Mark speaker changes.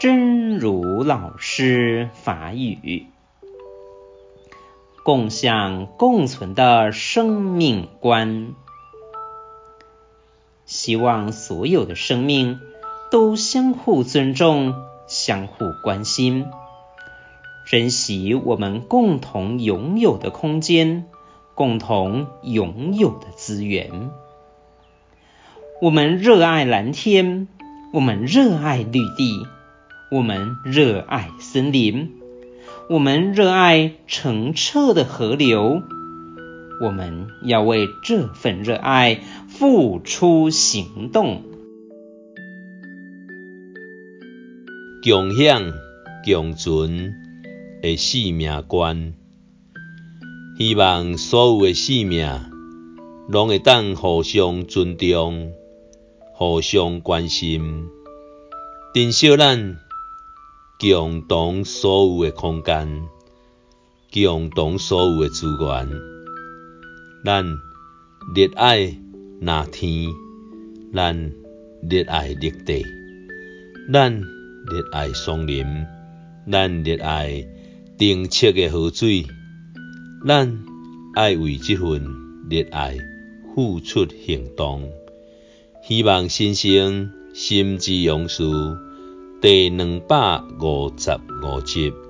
Speaker 1: 真如老师法语，共享共存的生命观，希望所有的生命都相互尊重、相互关心，珍惜我们共同拥有的空间、共同拥有的资源。我们热爱蓝天，我们热爱绿地。我们热爱森林，我们热爱澄澈的河流，我们要为这份热爱付出行动。
Speaker 2: 共享共存的生命观，希望所有的生命拢会当互相尊重、互相关心，珍惜咱。共同所有的空间，共同所有的资源，咱热爱蓝天，咱热爱绿地，咱热爱松林，咱热爱清澈的河水，咱爱为这份热爱付出行动，希望新生心之勇士。第两百五十五集。